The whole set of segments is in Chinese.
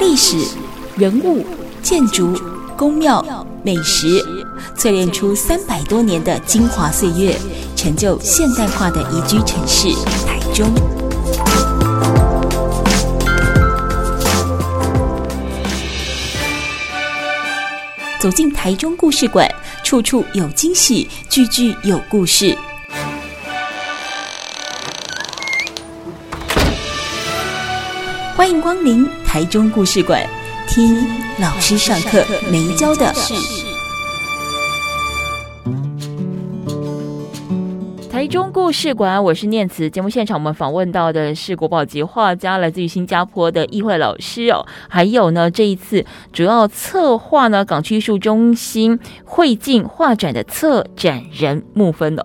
历史、人物、建筑、宫庙、美食，淬炼出三百多年的精华岁月，成就现代化的宜居城市台中。走进台中故事馆，处处有惊喜，句句有故事。迎光临台中故事馆，听老师上课没教的事。台中故事馆，我是念慈。节目现场，我们访问到的是国宝级画家，来自于新加坡的易慧老师哦。还有呢，这一次主要策划呢，港区艺术中心会境画展的策展人木芬哦。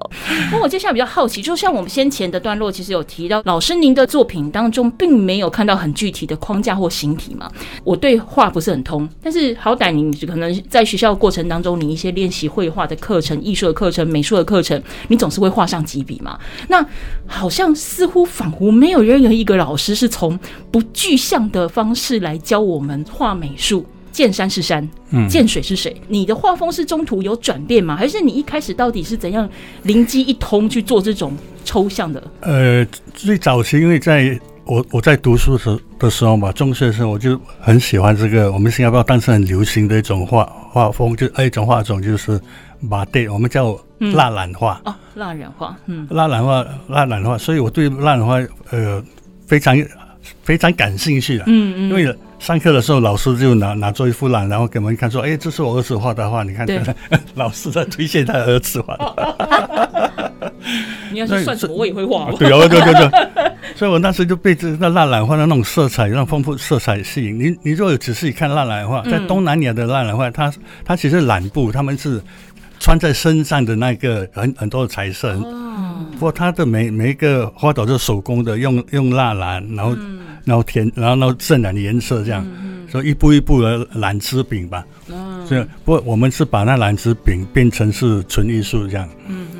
那我接下来比较好奇，就像我们先前的段落，其实有提到，老师您的作品当中并没有看到很具体的框架或形体嘛？我对画不是很通，但是好歹你可能在学校过程当中，你一些练习绘画的课程、艺术的课程、美术的课程，你总是会画上。几笔嘛？那好像似乎仿佛没有任何一个老师是从不具象的方式来教我们画美术。见山是山，嗯，见水是水。你的画风是中途有转变吗？还是你一开始到底是怎样灵机一通去做这种抽象的？呃，最早期因为在我我在读书的时候的时候嘛，中学的时候我就很喜欢这个我们新加坡当时很流行的一种画画风，就一种画种就是马黛，我们叫。蜡染画哦，蜡染画，嗯，蜡染画，蜡染画，所以我对蜡染画呃非常非常感兴趣的，嗯嗯，因为上课的时候老师就拿拿做一幅蜡，然后给我们看说，哎，这是我儿子画的画，你看，对 老师在推荐他儿子画的。你要是算什么，我也会画。对啊，对对对，所以我那时就被这那蜡染画的那种色彩，那种丰富色彩吸引。你你如果仔细看蜡染画，在东南亚的蜡染画，它它其实染布，他们是。穿在身上的那个很很多的彩色，不过它的每每一个花朵都是手工的，用用蜡染，然后然后填，然后然后渲染的颜色这样，所以一步一步的染织饼吧。所以不过我们是把那染织饼变成是纯艺术这样。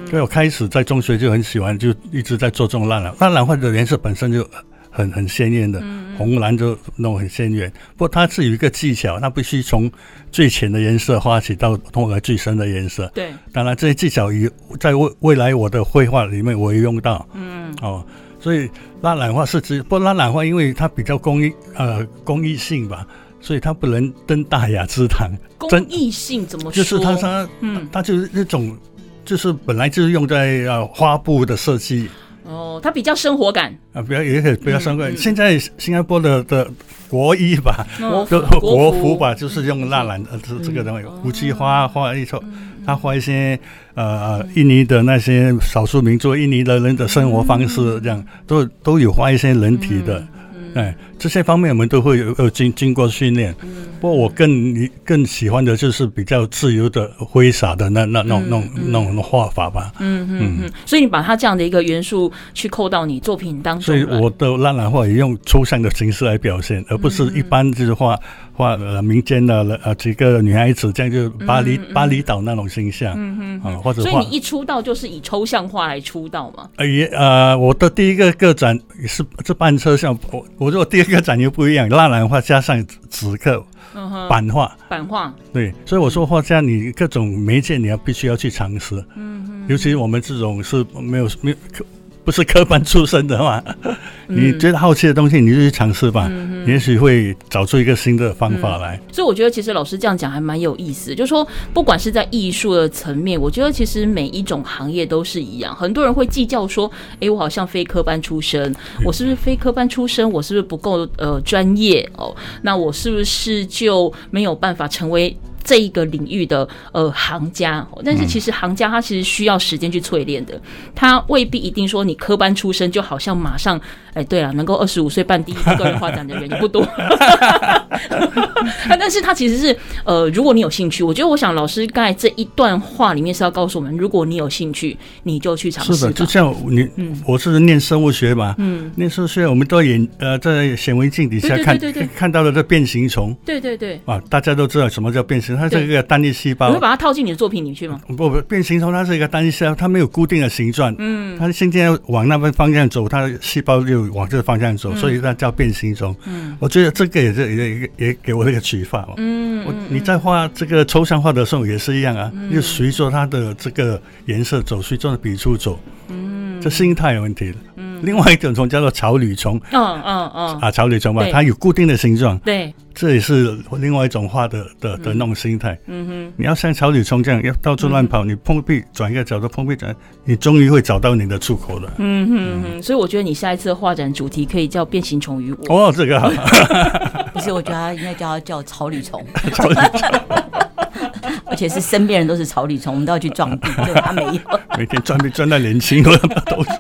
所以我开始在中学就很喜欢，就一直在做这种蜡染。蜡染画的颜色本身就。很很鲜艳的，红蓝就弄很鲜艳。不过它是有一个技巧，它必须从最浅的颜色画起，到通过最深的颜色。对，当然这些技巧也在未未来我的绘画里面我也用到。嗯，哦，所以拉染画是指，不过蜡染画因为它比较公益呃公益性吧，所以它不能登大雅之堂。公益性怎么说？就是它它嗯，它就是那种，就是本来就是用在呃花布的设计。哦，它比较生活感。啊，比较也可以比较生活感。现在新加坡的的国衣吧，就国服。吧，就是用蜡染呃这这个东西，胡姬花画一撮，他画一些呃印尼的那些少数民族印尼的人的生活方式，这样都都有画一些人体的。哎，这些方面我们都会有有经经过训练。不过我更你更喜欢的就是比较自由的挥洒的那那那种那种那种画法吧。嗯嗯嗯。所以你把它这样的一个元素去扣到你作品当中。所以我的蜡染画也用抽象的形式来表现，而不是一般就是画画呃民间的呃几个女孩子这样就巴黎巴厘岛那种形象。嗯嗯。啊，或者所以你一出道就是以抽象画来出道吗？呃也呃，我的第一个个展也是这半抽象我。我说我第二个展又不一样，蜡染画加上纸刻，版画，版画，对，所以我说画家你各种媒介你要必须要去尝试，嗯哼，尤其我们这种是没有没有。不是科班出身的嘛？你觉得好奇的东西，你就去尝试吧，嗯、也许会找出一个新的方法来。嗯、所以我觉得，其实老师这样讲还蛮有意思。就是说，不管是在艺术的层面，我觉得其实每一种行业都是一样。很多人会计较说：“哎、欸，我好像非科班出身，我是不是非科班出身？我是不是不够呃专业？哦，那我是不是就没有办法成为？”这一个领域的呃行家，但是其实行家他其实需要时间去淬炼的，他未必一定说你科班出身就好像马上哎，对了，能够二十五岁办第一个个人画展的人也不多。但是他其实是呃，如果你有兴趣，我觉得我想老师刚才这一段话里面是要告诉我们，如果你有兴趣，你就去尝试。是的，就像你，嗯，我是念生物学嘛，嗯，念生物学，我们都眼呃在显微镜底下看看到了这变形虫，对对对，啊，大家都知道什么叫变形。形，它是一个单一细胞。你会把它套进你的作品里去吗？不不，变形虫它是一个单一细胞，它没有固定的形状。嗯，它现在往那边方向走，它的细胞就往这个方向走，嗯、所以它叫变形中。嗯，我觉得这个也是也也也给我一个启发。嗯，我你在画这个抽象画的时候也是一样啊，嗯、就随着它的这个颜色走，随着笔触走。嗯，这心态有问题。另外一种虫叫做草履虫，嗯嗯嗯，啊，草履虫吧，它有固定的形状，对，这也是另外一种画的的的那种心态。嗯哼，你要像草履虫这样要到处乱跑，你碰壁转一个角度碰壁转，你终于会找到你的出口了。嗯哼哼，所以我觉得你下一次画展主题可以叫变形虫与我。哦，这个好。不是，我觉得他应该叫他叫草履虫。草履虫。而且是身边人都是草履虫，我们都要去撞壁，就，他没有。每天撞壁撞到年轻，了都说。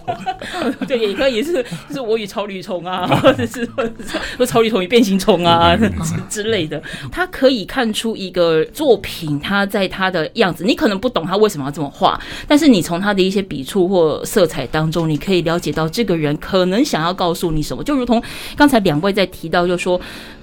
对，也可以是，是我与草履虫啊，或者是或者是草履虫与变形虫啊之类的。他可以看出一个作品，他在他的样子，你可能不懂他为什么要这么画，但是你从他的一些笔触或色彩当中，你可以了解到这个人可能想要告诉你什么。就如同刚才两位在提到，就是说。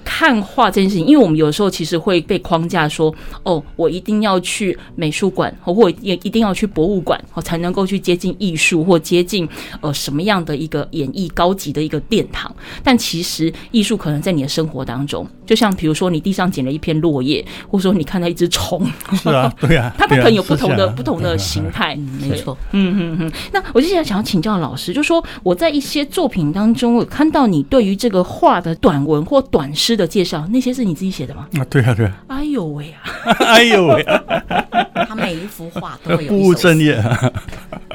看画这件事情，因为我们有时候其实会被框架说，哦，我一定要去美术馆，或也一定要去博物馆，我才能够去接近艺术，或接近呃什么样的一个演艺高级的一个殿堂。但其实艺术可能在你的生活当中，就像比如说你地上捡了一片落叶，或者说你看到一只虫，是啊，对啊，它可能有不同的 不同的形态，没错，嗯嗯嗯。那我接下来想要请教老师，就说我在一些作品当中，我看到你对于这个画的短文或短诗。的介绍，那些是你自己写的吗？啊，对啊，对啊。哎呦喂啊！哎呦喂！他每一幅画都会有不务正业。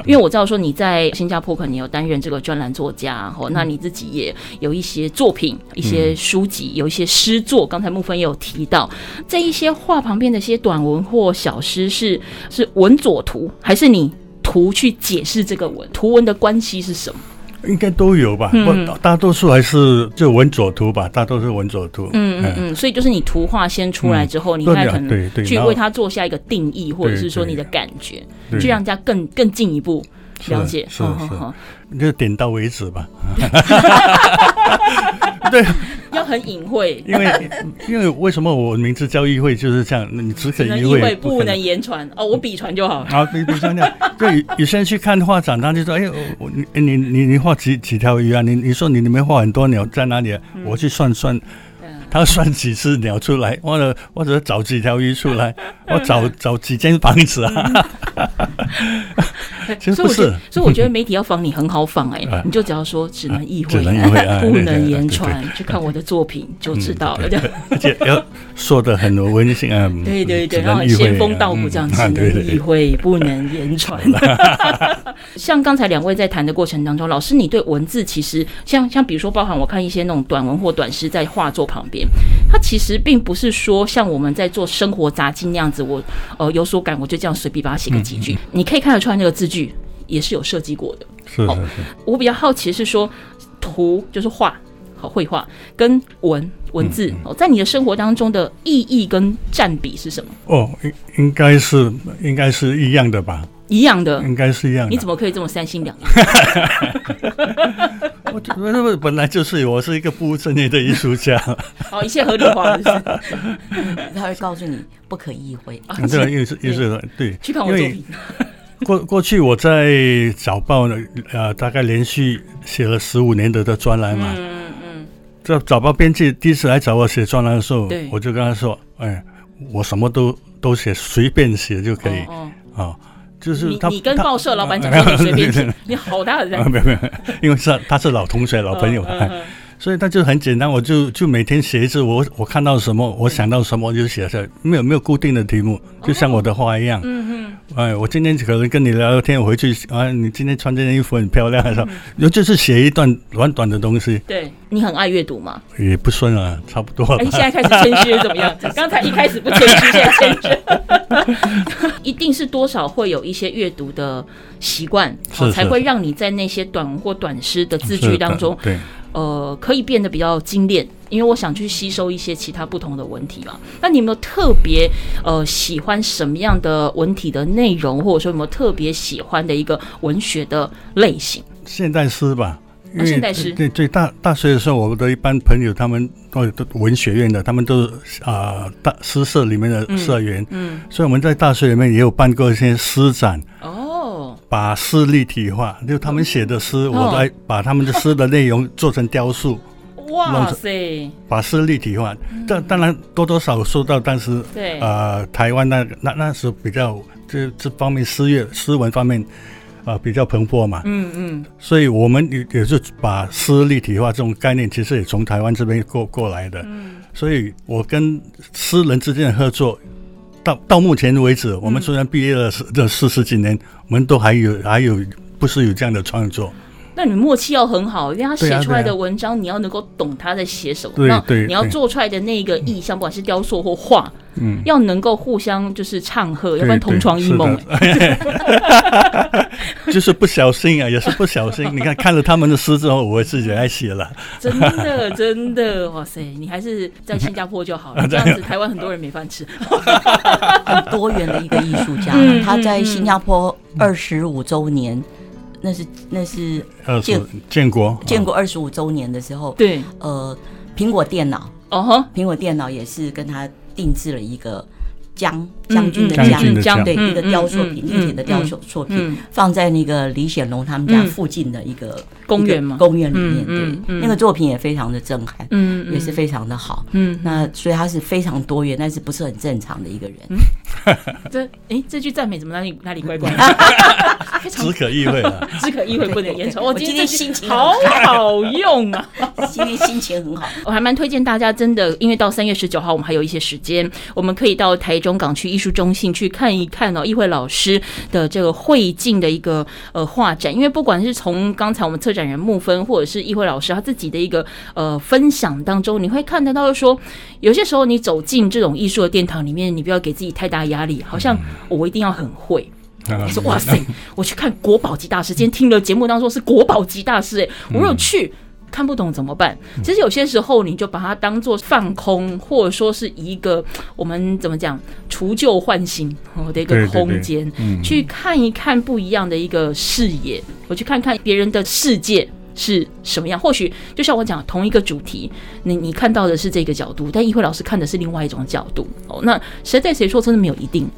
因为我知道说你在新加坡可能有担任这个专栏作家，哦，那你自己也有一些作品、一些书籍、有一些诗作。刚才木芬也有提到，这一些画旁边的一些短文或小诗，是是文佐图，还是你图去解释这个文图文的关系是什么？应该都有吧，嗯，大多数还是就文左图吧，大多数文左图。嗯嗯嗯，所以就是你图画先出来之后，嗯、你再可能去为它做下一个定义，或者是说你的感觉，去让人家更更进一步了解。是是，是，你就点到为止吧。对。要很隐晦，因为因为为什么我名字叫议会就是这样？你只可议会，不能言传哦。我笔传就好。好，笔笔传就好。对，有些人去看画展，他就说：“哎，我你你你你画几几条鱼啊？你你说你里面画很多鸟在哪里啊？我去算算。”他算几只鸟出来，或者或者找几条鱼出来，我找找几间房子啊。所以我觉得，所以我觉得媒体要仿你很好仿哎、欸，你就只要说只能意会，不能言传，去看我的作品就知道了。而且要说的很温馨啊，对对对，然后仙风道骨这样子，只能意会，不能言传。像刚才两位在谈的过程当中，老师，你对文字其实像像比如说，包含我看一些那种短文或短诗在画作旁边。它其实并不是说像我们在做生活杂技那样子，我呃有所感，我就这样随便把它写个几句。你可以看得出来，那个字句也是有设计过的。是，是，是。我比较好奇是说，图就是画和绘画跟文文字哦，在你的生活当中的意义跟占比是什么？哦，应应该是应该是一样的吧。一样的，应该是一样的。你怎么可以这么三心两意？我我本来就是，我是一个不务正业的艺术家。好，一切合理化？他会告诉你不可意会。对，意思意思对。去看我作品。过过去我在早报呢，呃，大概连续写了十五年的的专栏嘛。嗯嗯。这早报编辑第一次来找我写专栏的时候，我就跟他说：“哎，我什么都都写，随便写就可以。”啊。就是他，你跟报社老板讲说你随便写，你好大的人，没有没有，因为是他是老同学老朋友，所以他就很简单，我就就每天写一次，我我看到什么，我想到什么我就写下来，没有没有固定的题目，就像我的画一样。嗯嗯。哎，我今天可能跟你聊聊天，我回去啊，你今天穿这件衣服很漂亮，然后就是写一段短短的东西。对，你很爱阅读吗？也不算啊，差不多。哎，现在开始谦虚怎么样？刚才一开始不谦虚，现在谦虚。一定是多少会有一些阅读的习惯，才会让你在那些短或短诗的字句当中，对，呃，可以变得比较精炼。因为我想去吸收一些其他不同的文体嘛，那你有没有特别呃喜欢什么样的文体的内容，或者说有没有特别喜欢的一个文学的类型？现代诗吧，因为现代诗。对对，大大学的时候，我的一般朋友他们都都文学院的，他们都是啊、呃、大诗社里面的社员，嗯，嗯，所以我们在大学里面也有办过一些诗展。哦，把诗立体化，就他们写的诗，哦、我来把他们的诗的内容做成雕塑。哇塞！把诗立体化，这、嗯、当然多多少少受到当时对呃台湾那那那时候比较这这方面诗乐诗文方面啊、呃、比较蓬勃嘛，嗯嗯，所以我们也也是把诗立体化这种概念，其实也从台湾这边过过来的。嗯，所以我跟诗人之间的合作，到到目前为止，我们虽然毕业了这四十几年，我们都还有还有不是有这样的创作。那你默契要很好，因为他写出来的文章，你要能够懂他在写什么。对啊，对你要做出来的那个意象，不管是雕塑或画，嗯，要能够互相就是唱和，要不然同床异梦。就是不小心啊，也是不小心。你看看了他们的诗之后，我自己爱写了。真的，真的，哇塞！你还是在新加坡就好了，这样子台湾很多人没饭吃。很多元的一个艺术家，他在新加坡二十五周年。那是那是建建国建国二十五周年的时候，对，呃，苹果电脑，哦哈，苹果电脑也是跟他定制了一个。将将军的将将对一个雕塑品，立体的雕塑作品，放在那个李显龙他们家附近的一个公园嘛，公园里面，对，那个作品也非常的震撼，嗯，也是非常的好，嗯，那所以他是非常多元，但是不是很正常的一个人。这哎，这句赞美怎么哪里哪里怪怪的？只可意会了，只可意会不能言传。我今天心情好。好用啊，今天心情很好。我还蛮推荐大家，真的，因为到三月十九号我们还有一些时间，我们可以到台。中港区艺术中心去看一看哦，议会老师的这个会境的一个呃画展，因为不管是从刚才我们策展人木芬，或者是议会老师他自己的一个呃分享当中，你会看得到说，有些时候你走进这种艺术的殿堂里面，你不要给自己太大压力，好像我一定要很会。你说哇塞，我去看国宝级大师，今天听了节目当中是国宝级大师，哎，我有去。看不懂怎么办？其实有些时候，你就把它当做放空，或者说是一个我们怎么讲除旧换新的一个空间，去看一看不一样的一个视野。我去看看别人的世界是什么样。或许就像我讲，同一个主题，你你看到的是这个角度，但议会老师看的是另外一种角度。哦，那谁对谁错，真的没有一定。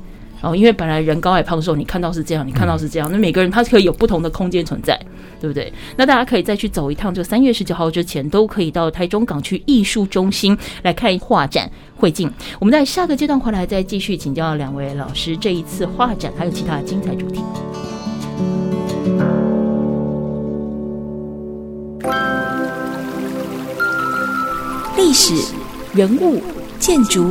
哦，因为本来人高矮胖瘦，你看到是这样，你看到是这样，那每个人他可以有不同的空间存在，对不对？那大家可以再去走一趟，就三月十九号之前都可以到台中港区艺术中心来看画展会进。我们在下个阶段回来再继续请教两位老师，这一次画展还有其他的精彩主题。历史、人物、建筑、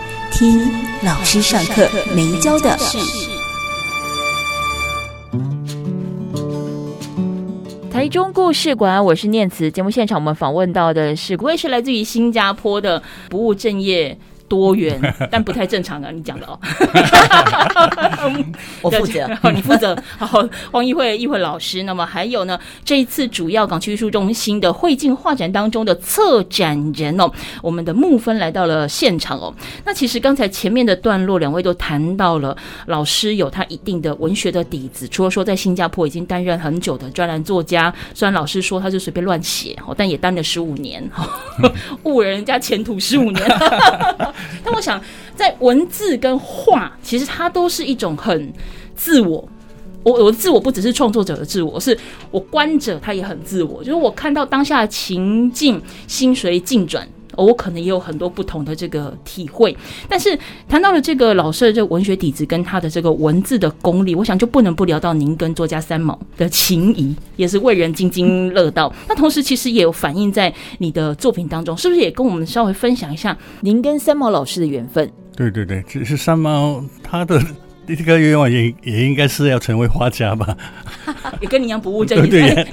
听老师上课没教的事。台中故事馆，我是念慈。节目现场，我们访问到的是，不会是来自于新加坡的不务正业。多元，但不太正常啊！你讲的哦，我负责，你负责。好，黄艺慧艺慧老师。那么还有呢？这一次主要港区艺术中心的绘境画展当中的策展人哦，我们的木芬来到了现场哦。那其实刚才前面的段落，两位都谈到了老师有他一定的文学的底子，除了说在新加坡已经担任很久的专栏作家，虽然老师说他就随便乱写哦，但也担了十五年，误人家前途十五年。但我想，在文字跟画，其实它都是一种很自我。我我的自我不只是创作者的自我，是我观者，他也很自我。就是我看到当下的情境，心随境转。我可能也有很多不同的这个体会，但是谈到了这个老师的这文学底子跟他的这个文字的功力，我想就不能不聊到您跟作家三毛的情谊，也是为人津津乐道。那同时其实也有反映在你的作品当中，是不是也跟我们稍微分享一下您跟三毛老师的缘分？对对对，其实三毛他的第一个愿望也也应该是要成为画家吧？也跟你一样不务正业。对呀，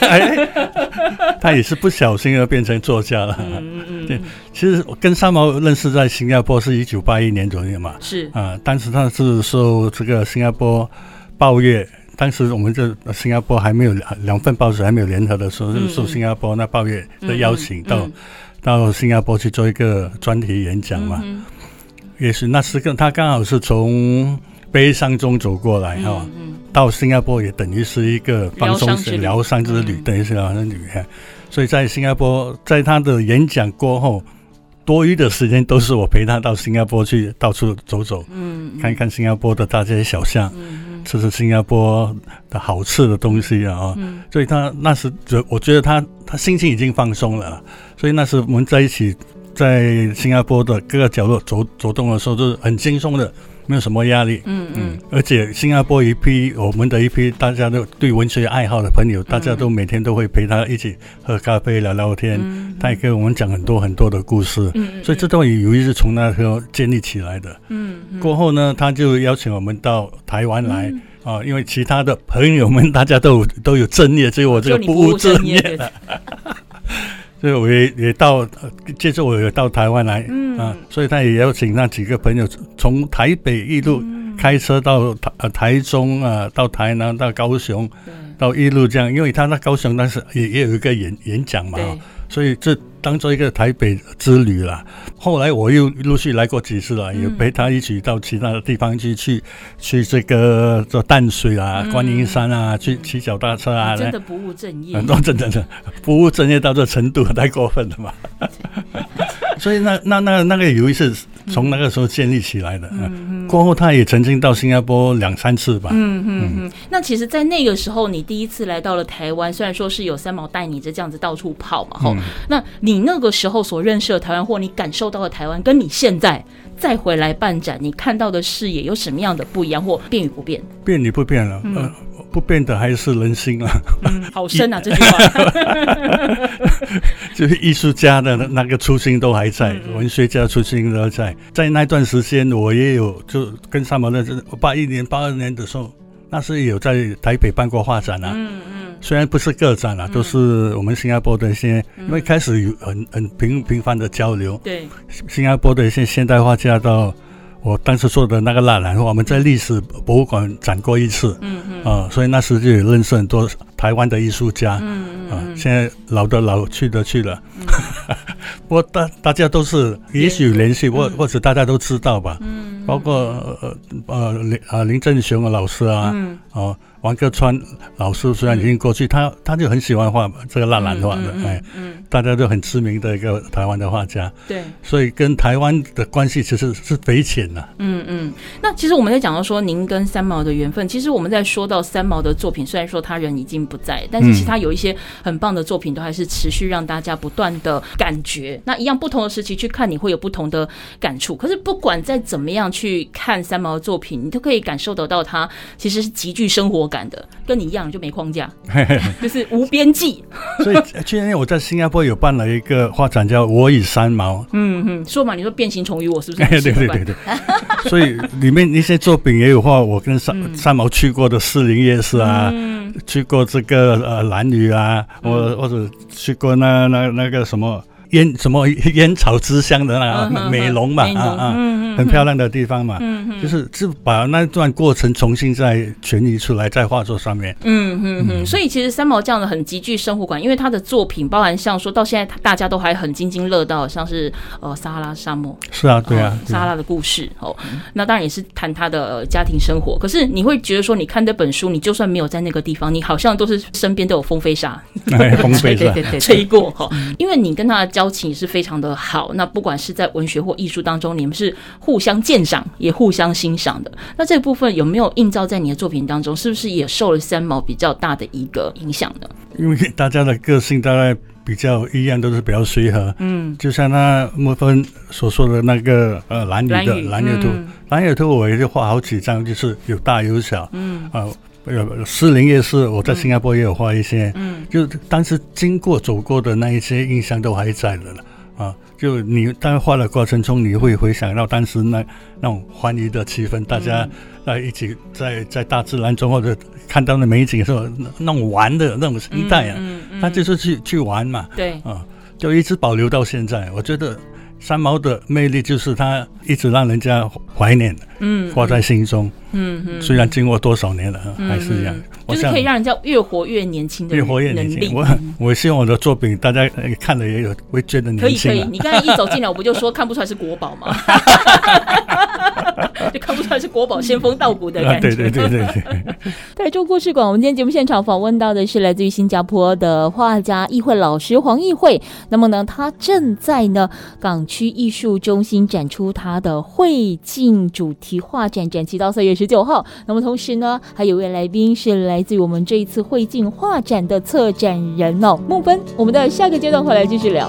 哎哎，他也是不小心而变成作家了。嗯嗯嗯。对，其实我跟三毛认识在新加坡是一九八一年左右嘛。是啊，当时他是受这个新加坡报业，当时我们这新加坡还没有两两份报纸还没有联合的时候，就受新加坡那报业的邀请到到新加坡去做一个专题演讲嘛。也许那时跟他刚好是从。悲伤中走过来哈，嗯。嗯、到新加坡也等于是一个放松疗伤之旅，等于是疗伤之旅。所以在新加坡，在他的演讲过后，多余的时间都是我陪他到新加坡去到处走走，嗯，嗯。看看新加坡的大街小巷，吃吃新加坡的好吃的东西啊，嗯、所以他那时觉我觉得他他心情已经放松了，所以那时我们在一起在新加坡的各个角落走走动的时候，就是很轻松的。没有什么压力，嗯嗯，而且新加坡一批我们的一批大家都对文学爱好的朋友，大家都每天都会陪他一起喝咖啡聊聊天，他也跟我们讲很多很多的故事，嗯，所以这段友谊是从那时候建立起来的，嗯，过后呢，他就邀请我们到台湾来啊，因为其他的朋友们大家都都有正业，只有我这个不务正业。的。所以我也也到，接着我也到台湾来，嗯。啊，所以他也邀请那几个朋友从台北一路开车到台呃台中啊，到台南到高雄，到一路这样，因为他那高雄当时也也有一个演演讲嘛。所以这当做一个台北之旅了。后来我又陆续来过几次了，也陪他一起到其他的地方去，去去这个做淡水啊、观音山啊，去骑脚踏车啊。真的不务正业，很多 真的的不务正业到这程度太过分了嘛。所以那那那那个有一次。从那个时候建立起来的，嗯，过后他也曾经到新加坡两三次吧，嗯嗯嗯。那其实，在那个时候，你第一次来到了台湾，虽然说是有三毛带你这这样子到处跑嘛，哈，那你那个时候所认识的台湾，或你感受到的台湾，跟你现在再回来办展，你看到的视野有什么样的不一样，或变与不变？变与不变了，嗯。不变的还是人心啊！嗯，好深啊，这句话。就是艺术家的那个初心都还在，嗯、文学家初心都在。在那段时间，我也有就跟三毛认识，八一年、八二年的时候，那是有在台北办过画展啊。嗯嗯。虽然不是个展啊，都是我们新加坡的一些，因为开始有很很频频繁的交流。对。新加坡的一些现代画家到。我当时做的那个蜡兰，我们在历史博物馆展过一次，嗯嗯，啊，所以那时就有认识很多台湾的艺术家，嗯现在老的老去的去了，不过大大家都是也许联系或或者大家都知道吧，嗯，包括呃呃林啊林正雄老师啊，嗯，哦。王克川老师虽然已经过去，他他就很喜欢画这个蜡兰画的，哎，大家都很知名的一个台湾的画家，对，所以跟台湾的关系其实是匪浅的。嗯嗯，那其实我们在讲到说您跟三毛的缘分，其实我们在说到三毛的作品，虽然说他人已经不在，但是其他有一些很棒的作品，都还是持续让大家不断的感觉。那一样不同的时期去看，你会有不同的感触。可是不管再怎么样去看三毛的作品，你都可以感受得到他其实是极具生活感。的跟你一样就没框架，就是无边际。所以去年我在新加坡有办了一个画展，叫《我与三毛》。嗯嗯，说嘛，你说变形虫与我是不是？对对对对。所以里面一些作品也有画我跟三三毛去过的士林夜市啊，去过这个呃蓝屿啊，或或者去过那那那个什么。烟什么烟草之乡的那个美容嘛啊啊，很漂亮的地方嘛，就是是把那段过程重新再诠释出来在画作上面。嗯嗯嗯，所以其实三毛这样的很极具生活感，因为他的作品包含像说到现在大家都还很津津乐道，像是呃撒哈拉沙漠。是啊，对啊，撒哈拉的故事哦，那当然也是谈他的家庭生活。可是你会觉得说，你看这本书，你就算没有在那个地方，你好像都是身边都有风飞沙，风飞沙，对对对，吹过哈，因为你跟他的交。交情是非常的好，那不管是在文学或艺术当中，你们是互相鉴赏，也互相欣赏的。那这个部分有没有映照在你的作品当中？是不是也受了三毛比较大的一个影响呢？因为大家的个性大概比较一样，都是比较随和。嗯，就像那莫芬所说的那个呃蓝女的兰屿图，兰屿图我也就画好几张，就是有大有小。嗯啊。有士林夜市，我在新加坡也有画一些，嗯，嗯就当时经过走过的那一些印象都还在的了。啊，就你在画的过程中，你会回想到当时那那种欢愉的气氛，大家在一起在在大自然中或者看到的美景的时候，那那种玩的那种心态啊，他、嗯嗯嗯、就是去去玩嘛，对，啊，就一直保留到现在。我觉得三毛的魅力就是他一直让人家怀念，嗯，挂在心中。嗯嗯，虽然经过多少年了，嗯、还是一样，就是可以让人家越活越年轻的越活越年轻。我我希望我的作品大家看了也有会觉得年轻。可以可以，你刚才一走进来，我不就说看不出来是国宝吗？就看不出来是国宝仙风道骨的感觉。啊、对对对对对。台 中故事馆，我们今天节目现场访问到的是来自于新加坡的画家议会老师黄艺会。那么呢，他正在呢港区艺术中心展出他的会境主题画展，展期到三月十九号。那么同时呢，还有一位来宾是来自于我们这一次会境画展的策展人哦，孟芬。我们的下个阶段回来继续聊。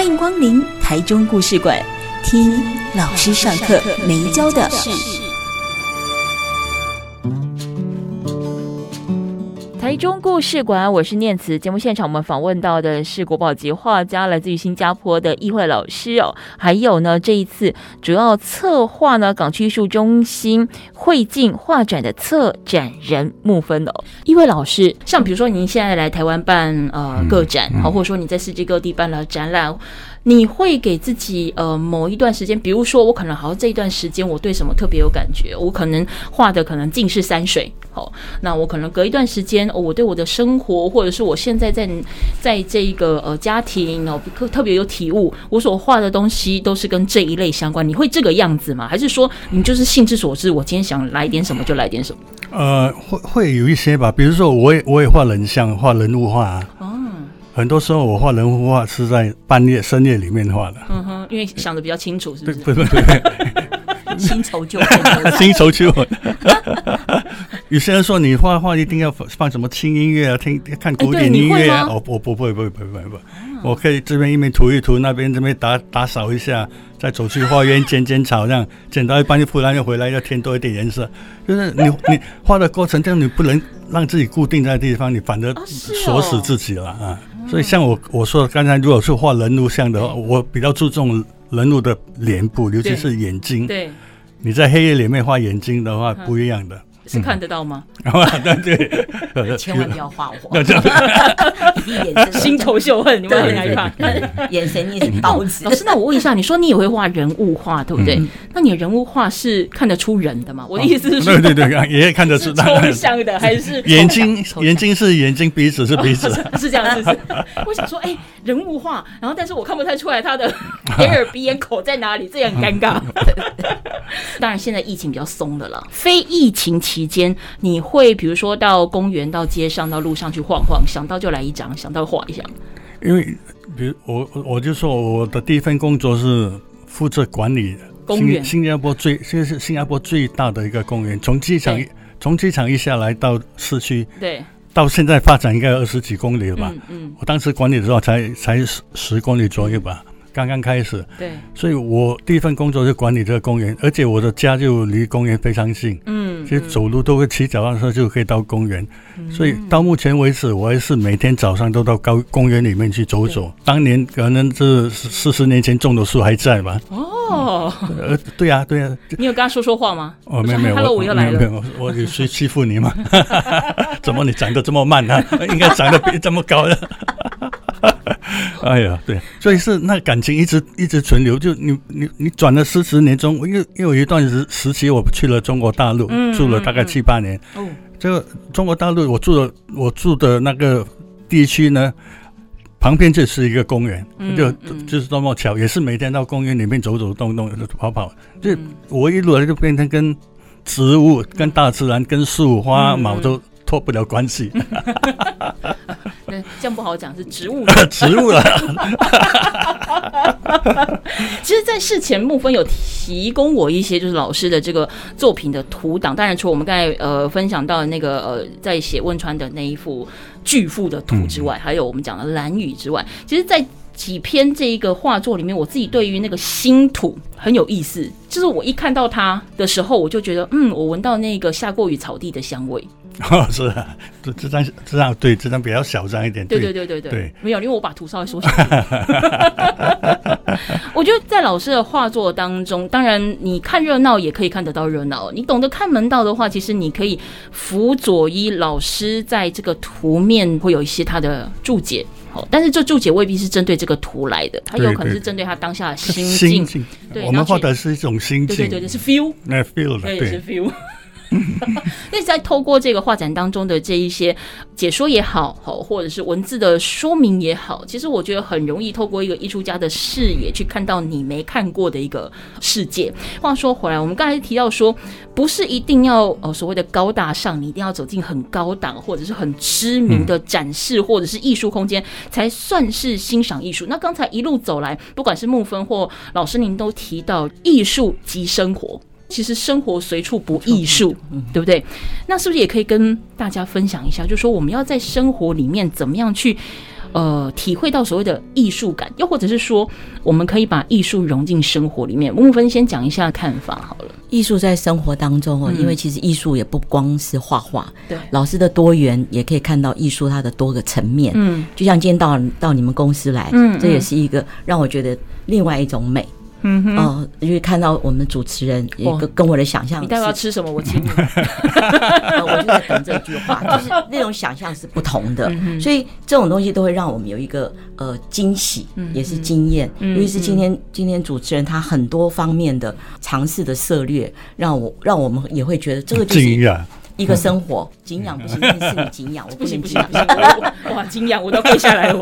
欢迎光临台中故事馆，听老师上课没教的事。台中故事馆，我是念慈。节目现场，我们访问到的是国宝级画家，来自于新加坡的易慧老师哦。还有呢，这一次主要策划呢港区艺术中心会境画展的策展人木芬哦。易慧老师，像比如说您现在来台湾办呃个展，好，或者说你在世界各地办了展览。你会给自己呃某一段时间，比如说我可能好像这一段时间我对什么特别有感觉，我可能画的可能尽是山水，好，那我可能隔一段时间，哦，我对我的生活或者是我现在在在这一个呃家庭哦特特别有体悟，我所画的东西都是跟这一类相关。你会这个样子吗？还是说你就是兴之所至，我今天想来点什么就来点什么？呃，会会有一些吧，比如说我也我也画人像，画人物画啊。哦很多时候我画人物画是在半夜深夜里面画的，嗯哼，因为想的比较清楚，是不是？不不不，新仇旧恨，新仇旧恨。有些人说你画画一定要放什么轻音乐啊，听看古典音乐啊，我我不会不会不会不会我可以这边一边涂一涂，那边这边打打扫一下，再走去花园剪剪草，这样剪到一半就突然又回来，要添多一点颜色。就是你你画的过程，这样你不能让自己固定在地方，你反而锁死自己了啊。所以，像我我说的刚才，如果是画人物像的话，我比较注重人物的脸部，尤其是眼睛。对，你在黑夜里面画眼睛的话，不一样的。是看得到吗？对对，千万不要画我，眼神新仇旧恨，你们很害怕，眼神你是刀子。老师，那我问一下，你说你也会画人物画，对不对？那你的人物画是看得出人的吗？我的意思是说，对对对，也看得出抽象的还是眼睛？眼睛是眼睛，鼻子是鼻子，是这样子。我想说，哎，人物画，然后但是我看不太出来他的耳鼻眼口在哪里，这也很尴尬。当然，现在疫情比较松的了，非疫情期。期间，你会比如说到公园、到街上、到路上去晃晃，想到就来一张，想到画一下。因为，比如我，我就说我的第一份工作是负责管理公园，新加坡最，现在是新加坡最大的一个公园，从机场从机场一下来到市区，对，到现在发展应该有二十几公里了吧？嗯，嗯，我当时管理的时候才才十十公里左右吧。嗯刚刚开始，对，所以我第一份工作就管理这个公园，而且我的家就离公园非常近，嗯，其实走路都会骑脚踏车就可以到公园，嗯，所以到目前为止，我还是每天早上都到高公园里面去走走。当年可能是四十年前种的树还在吧？哦，呃，对呀，对呀。你有跟他说说话吗？哦，没有没有，我又来了，没有，我有谁欺负你吗？怎么你长得这么慢呢？应该长得比这么高的。哎呀，对，所以是那感情一直一直存留。就你你你转了四十年中，因为因为有一段时时期我去了中国大陆，嗯、住了大概七八年。哦、嗯，这个中国大陆我住的我住的那个地区呢，旁边就是一个公园，嗯、就就是多么巧，也是每天到公园里面走走动动跑跑。就我一路来就变成跟植物、跟大自然、跟树花、毛都。脱不了关系。对，这样不好讲，是植物，植物了。其实，在事前木分有提供我一些就是老师的这个作品的图档，当然除了我们刚才呃分享到的那个呃在写汶川的那一幅巨富的图之外，嗯、还有我们讲的蓝雨之外，其实，在几篇这一个画作里面，我自己对于那个新土很有意思，就是我一看到它的时候，我就觉得嗯，我闻到那个下过雨草地的香味。哦，是啊，这这张这张对这张比较小张一点。对对对对对，对没有，因为我把图稍微缩小。我觉得在老师的画作当中，当然你看热闹也可以看得到热闹，你懂得看门道的话，其实你可以辅佐一老师在这个图面会有一些他的注解。好，但是这注解未必是针对这个图来的，他有可能是针对他当下的心境。对，我们画的是一种心境。对对对，是 feel，那 feel 对，是 feel。那在透过这个画展当中的这一些解说也好，好或者是文字的说明也好，其实我觉得很容易透过一个艺术家的视野去看到你没看过的一个世界。话说回来，我们刚才提到说，不是一定要呃所谓的高大上，你一定要走进很高档或者是很知名的展示或者是艺术空间才算是欣赏艺术。那刚才一路走来，不管是木分或老师，您都提到艺术及生活。其实生活随处不艺术，对不对？那是不是也可以跟大家分享一下？就是说我们要在生活里面怎么样去呃体会到所谓的艺术感，又或者是说我们可以把艺术融进生活里面？木芬先讲一下看法好了。艺术在生活当中哦，因为其实艺术也不光是画画，对老师的多元也可以看到艺术它的多个层面。嗯，就像今天到到你们公司来，嗯，这也是一个让我觉得另外一种美。嗯哼，哦，因为看到我们主持人也跟跟我的想象，你待会要吃什么？我请你。我就在等这句话，就是那种想象是不同的，所以这种东西都会让我们有一个呃惊喜，也是经验。尤其是今天今天主持人他很多方面的尝试的策略，让我让我们也会觉得这个就是一个生活。敬仰不行，是你敬仰，我不行不行不行，哇，敬仰我都跪下来了。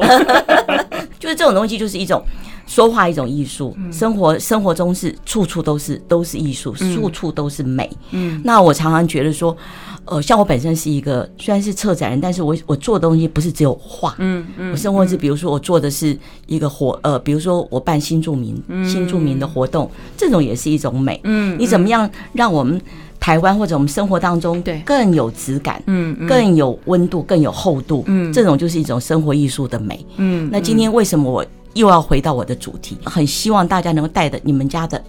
就是这种东西，就是一种。说话一种艺术，生活生活中是处处都是都是艺术，处处都是美。嗯，那我常常觉得说，呃，像我本身是一个虽然是策展人，但是我我做的东西不是只有画。嗯嗯，我生活是比如说我做的是一个活，呃，比如说我办新住民新住民的活动，这种也是一种美。嗯，你怎么样让我们台湾或者我们生活当中对更有质感，嗯，更有温度，更有厚度，嗯，这种就是一种生活艺术的美。嗯，那今天为什么我？又要回到我的主题，很希望大家能够带着你们家的，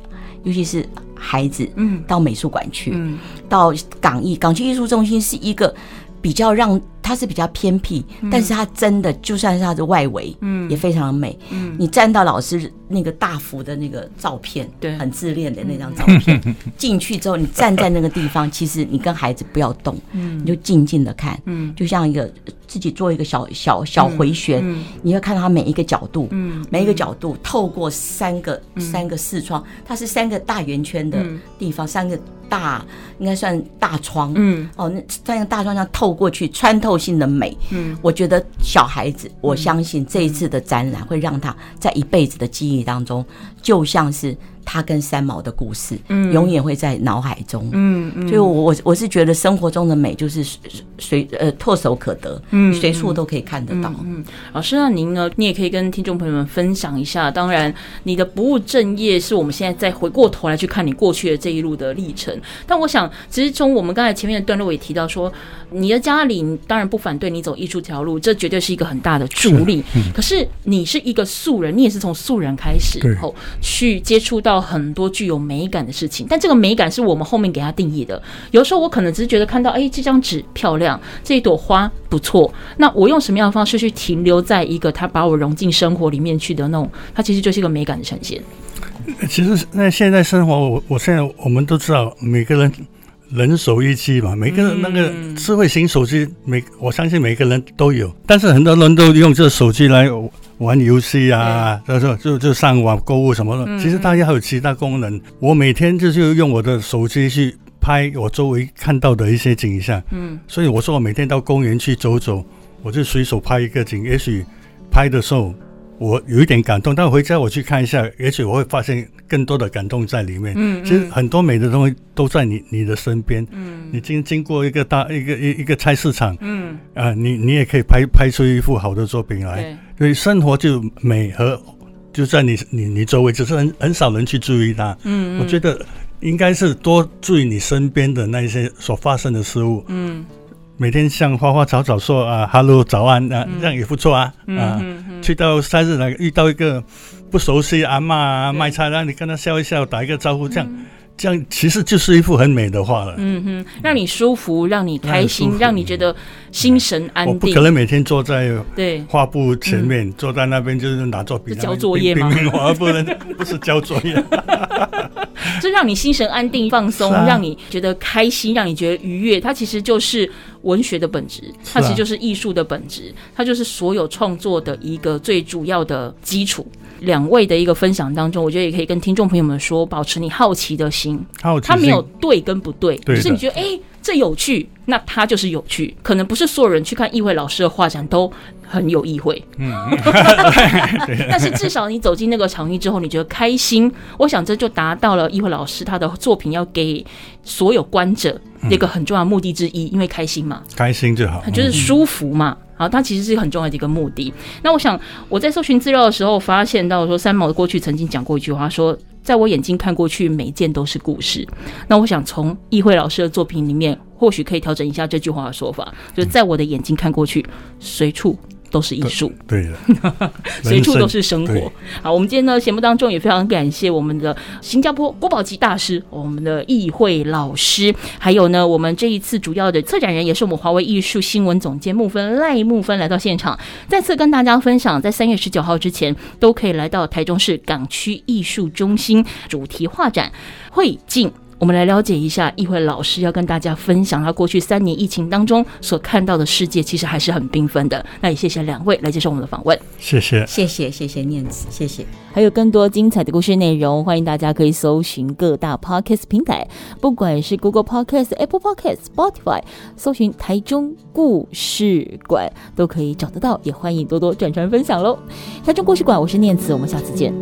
尤其是孩子，嗯，到美术馆去，嗯，到港艺港区艺术中心是一个比较让。它是比较偏僻，但是它真的就算是它的外围，嗯，也非常的美。嗯，你站到老师那个大幅的那个照片，对，很自恋的那张照片，进去之后，你站在那个地方，其实你跟孩子不要动，嗯，你就静静的看，嗯，就像一个自己做一个小小小回旋，你会看到它每一个角度，嗯，每一个角度透过三个三个视窗，它是三个大圆圈的地方，三个大应该算大窗，嗯，哦，那三个大窗这样透过去穿透。性的美，嗯，我觉得小孩子，我相信这一次的展览会让他在一辈子的记忆当中，就像是。他跟三毛的故事，嗯，永远会在脑海中，嗯嗯，所以我我我是觉得生活中的美就是随呃唾手可得，嗯，随处都可以看得到。嗯，老师，那您呢？你也可以跟听众朋友们分享一下。当然，你的不务正业是我们现在再回过头来去看你过去的这一路的历程。但我想，其实从我们刚才前面的段落也提到说，你的家里当然不反对你走艺术这条路，这绝对是一个很大的助力。嗯，可是你是一个素人，你也是从素人开始，然后去接触到。很多具有美感的事情，但这个美感是我们后面给它定义的。有时候我可能只是觉得看到，哎，这张纸漂亮，这一朵花不错。那我用什么样的方式去停留在一个它把我融进生活里面去的那种，它其实就是一个美感的呈现。其实那现在生活，我我现在我们都知道，每个人人手一机嘛，每个人那个智慧型手机，每我相信每个人都有，但是很多人都用这个手机来。玩游戏啊，就就就就上网购物什么的。嗯、其实大家还有其他功能。我每天就是用我的手机去拍我周围看到的一些景象。嗯，所以我说我每天到公园去走走，我就随手拍一个景。也许拍的时候我有一点感动，但我回家我去看一下，也许我会发现更多的感动在里面。嗯，嗯，其实很多美的东西都在你你的身边。嗯，你经经过一个大一个一一个菜市场，嗯，啊，你你也可以拍拍出一幅好的作品来。对，所以生活就美和就在你你你周围，只是很很少人去注意它。嗯，嗯，我觉得应该是多注意你身边的那一些所发生的事物。嗯。每天向花花草草说啊哈喽早安啊，这样也不错啊啊！去到菜市来遇到一个不熟悉阿嬷啊卖菜，让你跟他笑一笑，打一个招呼，这样这样其实就是一幅很美的画了。嗯哼，让你舒服，让你开心，让你觉得心神安定。我不可能每天坐在对画布前面，坐在那边就是拿作笔交作业吗？不能不是交作业。这让你心神安定、放松，啊、让你觉得开心，让你觉得愉悦。它其实就是文学的本质，它其实就是艺术的本质，它就是所有创作的一个最主要的基础。两位的一个分享当中，我觉得也可以跟听众朋友们说，保持你好奇的心。好奇心，它没有对跟不对，就是你觉得哎。这有趣，那它就是有趣。可能不是所有人去看艺慧老师的画展都很有意会，嗯，但是至少你走进那个场域之后，你觉得开心，我想这就达到了艺慧老师他的作品要给所有观者一个很重要的目的之一，因为开心嘛，开心就好，就是舒服嘛。好，它其实是很重要的一个目的。那我想我在搜寻资料的时候，发现到说三毛的过去曾经讲过一句话，说。在我眼睛看过去，每件都是故事。那我想从易慧老师的作品里面，或许可以调整一下这句话的说法，就在我的眼睛看过去，随处。都是艺术，对的，随处都是生活。好，我们今天呢节目当中也非常感谢我们的新加坡国宝级大师，我们的议会老师，还有呢我们这一次主要的策展人，也是我们华为艺术新闻总监木芬赖木芬来到现场，再次跟大家分享，在三月十九号之前都可以来到台中市港区艺术中心主题画展会境。我们来了解一下，议会老师要跟大家分享他过去三年疫情当中所看到的世界，其实还是很缤纷的。那也谢谢两位来接受我们的访问，谢谢，谢谢，谢谢念慈，谢谢。还有更多精彩的故事内容，欢迎大家可以搜寻各大 Podcast 平台，不管是 Google Podcast、Apple Podcast、Spotify，搜寻台中故事馆都可以找得到。也欢迎多多转传分享喽。台中故事馆，我是念慈，我们下次见。